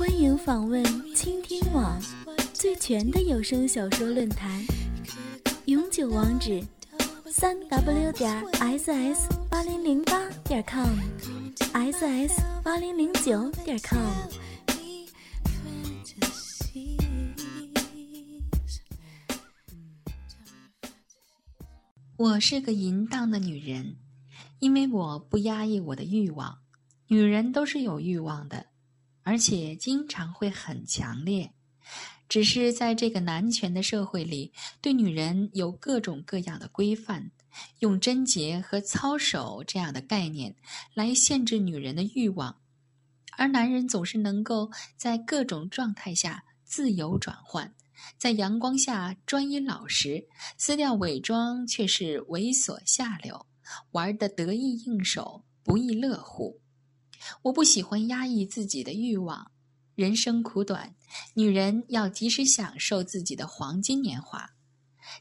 欢迎访问倾听网最全的有声小说论坛，永久网址：三 w 点 ss 八零零八点 com，ss 八零零九点 com。我是个淫荡的女人，因为我不压抑我的欲望。女人都是有欲望的，而且经常会很强烈。只是在这个男权的社会里，对女人有各种各样的规范，用贞洁和操守这样的概念来限制女人的欲望，而男人总是能够在各种状态下自由转换。在阳光下专一老实，撕掉伪装却是猥琐下流，玩得得意应手，不亦乐乎。我不喜欢压抑自己的欲望，人生苦短，女人要及时享受自己的黄金年华。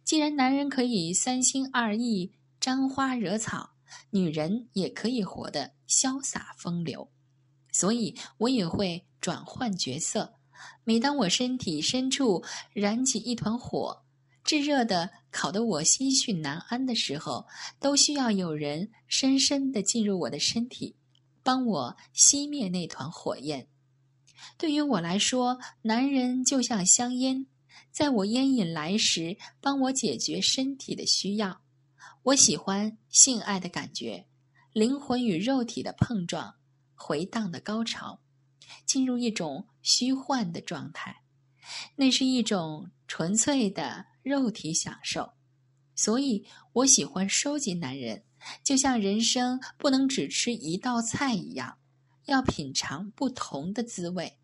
既然男人可以三心二意、沾花惹草，女人也可以活得潇洒风流。所以，我也会转换角色。每当我身体深处燃起一团火，炙热的烤得我心绪难安的时候，都需要有人深深地进入我的身体，帮我熄灭那团火焰。对于我来说，男人就像香烟，在我烟瘾来时，帮我解决身体的需要。我喜欢性爱的感觉，灵魂与肉体的碰撞，回荡的高潮。进入一种虚幻的状态，那是一种纯粹的肉体享受。所以我喜欢收集男人，就像人生不能只吃一道菜一样，要品尝不同的滋味，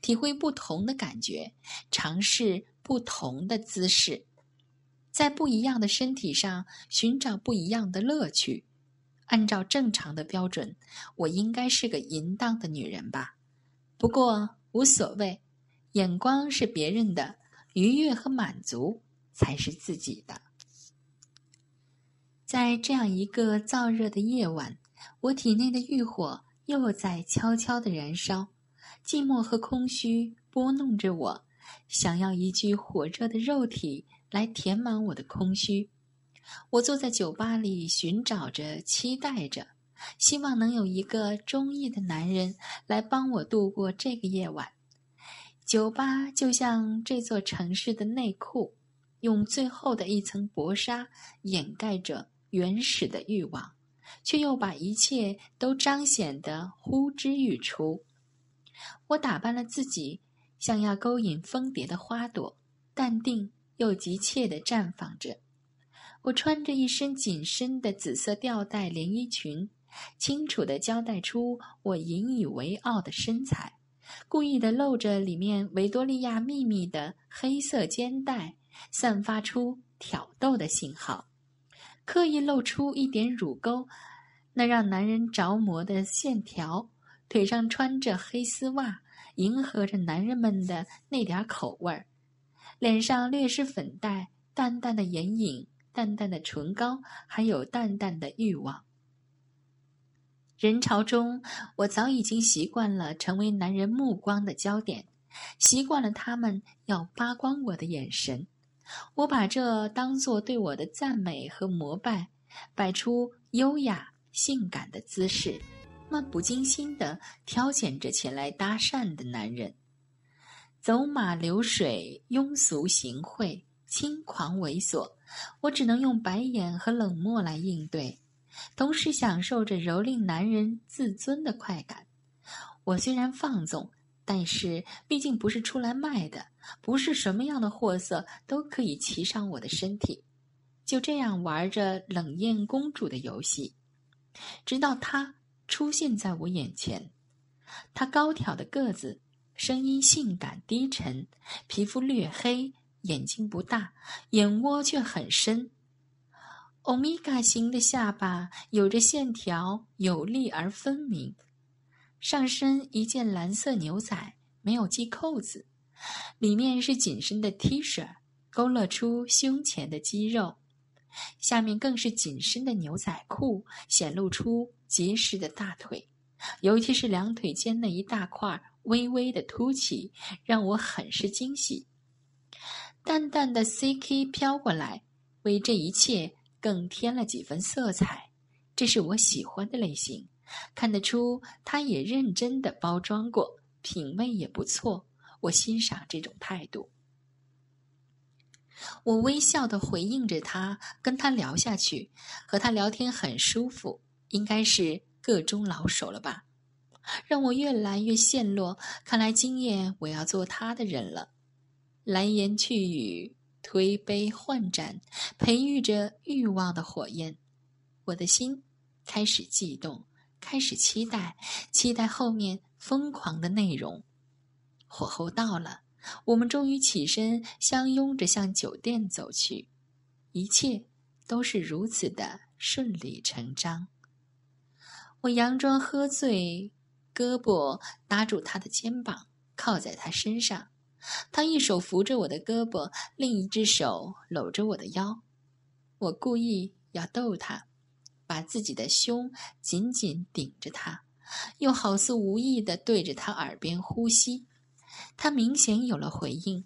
体会不同的感觉，尝试不同的姿势，在不一样的身体上寻找不一样的乐趣。按照正常的标准，我应该是个淫荡的女人吧。不过无所谓，眼光是别人的，愉悦和满足才是自己的。在这样一个燥热的夜晚，我体内的欲火又在悄悄的燃烧，寂寞和空虚拨弄着我，想要一具火热的肉体来填满我的空虚。我坐在酒吧里，寻找着，期待着。希望能有一个中意的男人来帮我度过这个夜晚。酒吧就像这座城市的内裤，用最后的一层薄纱掩盖着原始的欲望，却又把一切都彰显得呼之欲出。我打扮了自己，像要勾引蜂蝶的花朵，淡定又急切地绽放着。我穿着一身紧身的紫色吊带连衣裙。清楚地交代出我引以为傲的身材，故意的露着里面维多利亚秘密的黑色肩带，散发出挑逗的信号，刻意露出一点乳沟，那让男人着魔的线条，腿上穿着黑丝袜，迎合着男人们的那点口味儿，脸上略施粉黛，淡淡的眼影，淡淡的唇膏，还有淡淡的欲望。人潮中，我早已经习惯了成为男人目光的焦点，习惯了他们要扒光我的眼神。我把这当作对我的赞美和膜拜，摆出优雅性感的姿势，漫不经心地挑拣着前来搭讪的男人。走马流水，庸俗行贿，轻狂猥琐，我只能用白眼和冷漠来应对。同时享受着蹂躏男人自尊的快感。我虽然放纵，但是毕竟不是出来卖的，不是什么样的货色都可以骑上我的身体。就这样玩着冷艳公主的游戏，直到她出现在我眼前。她高挑的个子，声音性感低沉，皮肤略黑，眼睛不大，眼窝却很深。欧米伽型的下巴有着线条，有力而分明。上身一件蓝色牛仔，没有系扣子，里面是紧身的 T 恤，勾勒出胸前的肌肉。下面更是紧身的牛仔裤，显露出结实的大腿，尤其是两腿间那一大块微微的凸起，让我很是惊喜。淡淡的 CK 飘过来，为这一切更添了几分色彩。这是我喜欢的类型，看得出他也认真的包装过，品味也不错。我欣赏这种态度。我微笑的回应着他，跟他聊下去，和他聊天很舒服，应该是个中老手了吧？让我越来越陷落。看来今夜我要做他的人了。来言去语，推杯换盏，培育着欲望的火焰。我的心开始悸动，开始期待，期待后面疯狂的内容。火候到了。我们终于起身，相拥着向酒店走去，一切都是如此的顺理成章。我佯装喝醉，胳膊搭住他的肩膀，靠在他身上。他一手扶着我的胳膊，另一只手搂着我的腰。我故意要逗他，把自己的胸紧紧顶着他，又好似无意的对着他耳边呼吸。他明显有了回应，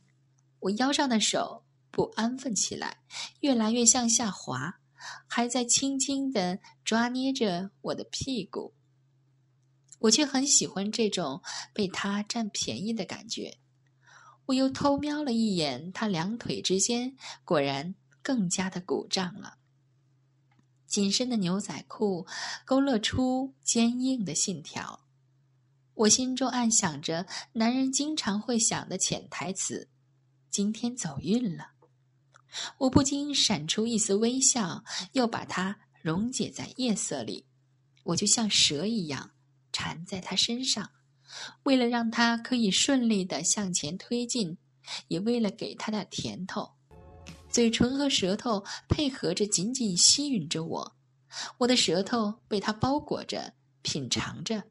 我腰上的手不安分起来，越来越向下滑，还在轻轻的抓捏着我的屁股。我却很喜欢这种被他占便宜的感觉。我又偷瞄了一眼他两腿之间，果然更加的鼓胀了。紧身的牛仔裤勾勒出坚硬的线条。我心中暗想着，男人经常会想的潜台词：“今天走运了。”我不禁闪出一丝微笑，又把它溶解在夜色里。我就像蛇一样缠在他身上，为了让他可以顺利的向前推进，也为了给他点甜头。嘴唇和舌头配合着，紧紧吸吮着我。我的舌头被他包裹着，品尝着。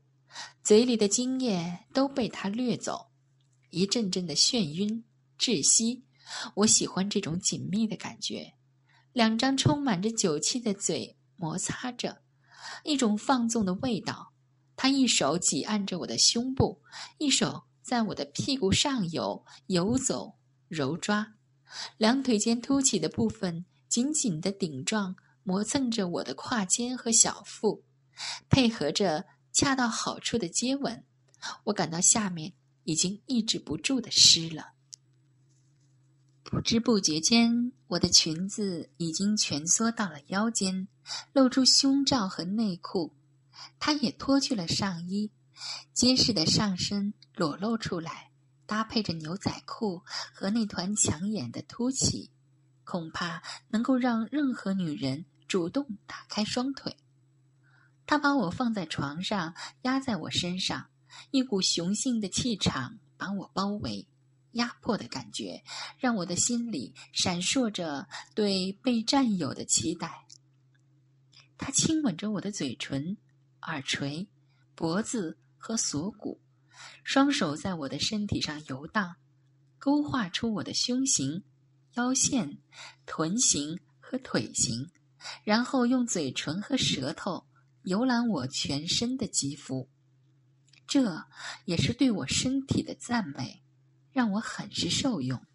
嘴里的精液都被他掠走，一阵阵的眩晕窒息。我喜欢这种紧密的感觉，两张充满着酒气的嘴摩擦着，一种放纵的味道。他一手挤按着我的胸部，一手在我的屁股上游游走揉抓，两腿间凸起的部分紧紧的顶撞，磨蹭着我的胯间和小腹，配合着。恰到好处的接吻，我感到下面已经抑制不住的湿了。不知不觉间，我的裙子已经蜷缩到了腰间，露出胸罩和内裤。他也脱去了上衣，结实的上身裸露出来，搭配着牛仔裤和那团抢眼的凸起，恐怕能够让任何女人主动打开双腿。他把我放在床上，压在我身上，一股雄性的气场把我包围，压迫的感觉让我的心里闪烁着对被占有的期待。他亲吻着我的嘴唇、耳垂、脖子和锁骨，双手在我的身体上游荡，勾画出我的胸型、腰线、臀型和腿型，然后用嘴唇和舌头。游览我全身的肌肤，这也是对我身体的赞美，让我很是受用。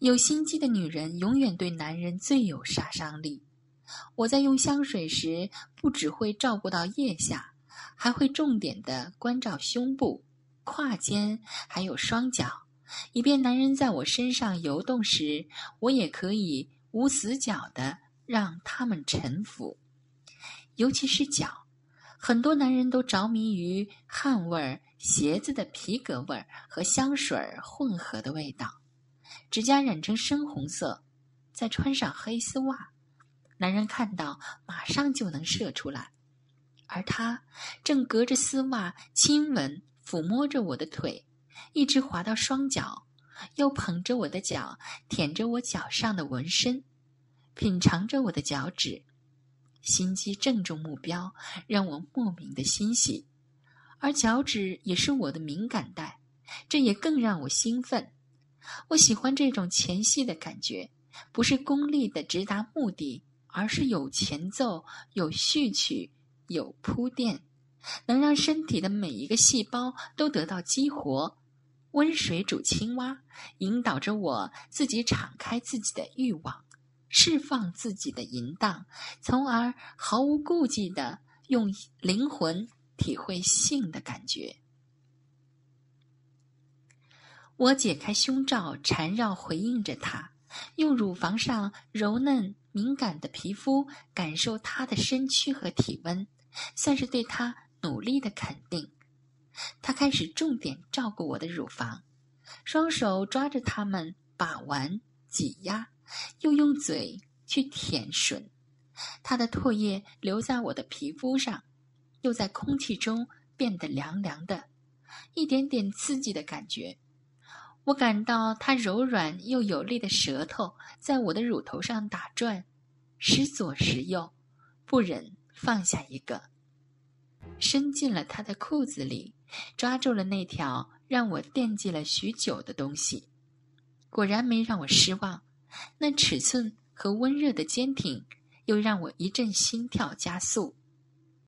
有心机的女人永远对男人最有杀伤力。我在用香水时，不只会照顾到腋下，还会重点的关照胸部、胯间，还有双脚，以便男人在我身上游动时，我也可以无死角的让他们臣服。尤其是脚，很多男人都着迷于汗味儿、鞋子的皮革味儿和香水混合的味道。指甲染成深红色，再穿上黑丝袜，男人看到马上就能射出来。而他正隔着丝袜亲吻、抚摸着我的腿，一直滑到双脚，又捧着我的脚，舔着我脚上的纹身，品尝着我的脚趾。心机正中目标，让我莫名的欣喜，而脚趾也是我的敏感带，这也更让我兴奋。我喜欢这种前戏的感觉，不是功利的直达目的，而是有前奏、有序曲、有铺垫，能让身体的每一个细胞都得到激活。温水煮青蛙，引导着我自己敞开自己的欲望，释放自己的淫荡，从而毫无顾忌的用灵魂体会性的感觉。我解开胸罩，缠绕回应着他，用乳房上柔嫩敏感的皮肤感受他的身躯和体温，算是对他努力的肯定。他开始重点照顾我的乳房，双手抓着它们把玩、挤压，又用嘴去舔吮。他的唾液留在我的皮肤上，又在空气中变得凉凉的，一点点刺激的感觉。我感到他柔软又有力的舌头在我的乳头上打转，时左时右，不忍放下一个，伸进了他的裤子里，抓住了那条让我惦记了许久的东西。果然没让我失望，那尺寸和温热的坚挺，又让我一阵心跳加速。